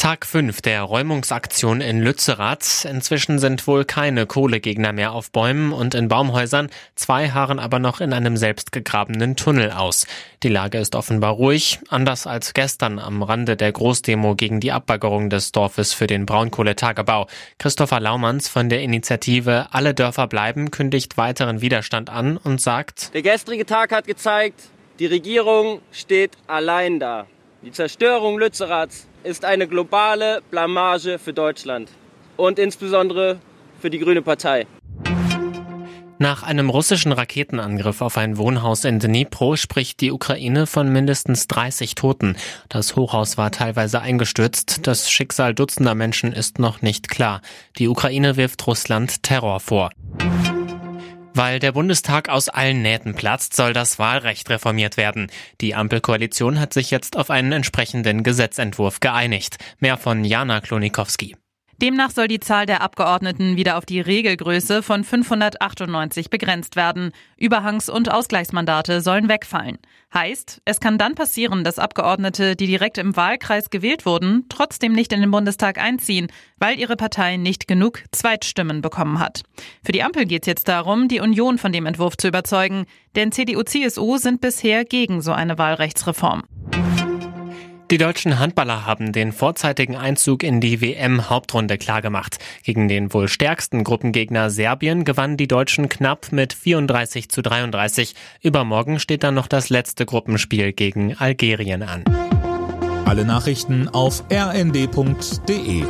Tag 5 der Räumungsaktion in Lützerath. Inzwischen sind wohl keine Kohlegegner mehr auf Bäumen und in Baumhäusern. Zwei harren aber noch in einem selbstgegrabenen Tunnel aus. Die Lage ist offenbar ruhig, anders als gestern am Rande der Großdemo gegen die Abbaggerung des Dorfes für den Braunkohletagebau. Christopher Laumanns von der Initiative Alle Dörfer bleiben kündigt weiteren Widerstand an und sagt, Der gestrige Tag hat gezeigt, die Regierung steht allein da. Die Zerstörung Lützeraths ist eine globale Blamage für Deutschland und insbesondere für die Grüne Partei. Nach einem russischen Raketenangriff auf ein Wohnhaus in Dnipro spricht die Ukraine von mindestens 30 Toten. Das Hochhaus war teilweise eingestürzt. Das Schicksal dutzender Menschen ist noch nicht klar. Die Ukraine wirft Russland Terror vor. Weil der Bundestag aus allen Nähten platzt, soll das Wahlrecht reformiert werden. Die Ampelkoalition hat sich jetzt auf einen entsprechenden Gesetzentwurf geeinigt. Mehr von Jana Klonikowski. Demnach soll die Zahl der Abgeordneten wieder auf die Regelgröße von 598 begrenzt werden. Überhangs- und Ausgleichsmandate sollen wegfallen. Heißt, es kann dann passieren, dass Abgeordnete, die direkt im Wahlkreis gewählt wurden, trotzdem nicht in den Bundestag einziehen, weil ihre Partei nicht genug Zweitstimmen bekommen hat. Für die Ampel geht es jetzt darum, die Union von dem Entwurf zu überzeugen, denn CDU-CSU sind bisher gegen so eine Wahlrechtsreform. Die deutschen Handballer haben den vorzeitigen Einzug in die WM-Hauptrunde klargemacht. Gegen den wohl stärksten Gruppengegner Serbien gewannen die Deutschen knapp mit 34 zu 33. Übermorgen steht dann noch das letzte Gruppenspiel gegen Algerien an. Alle Nachrichten auf rnd.de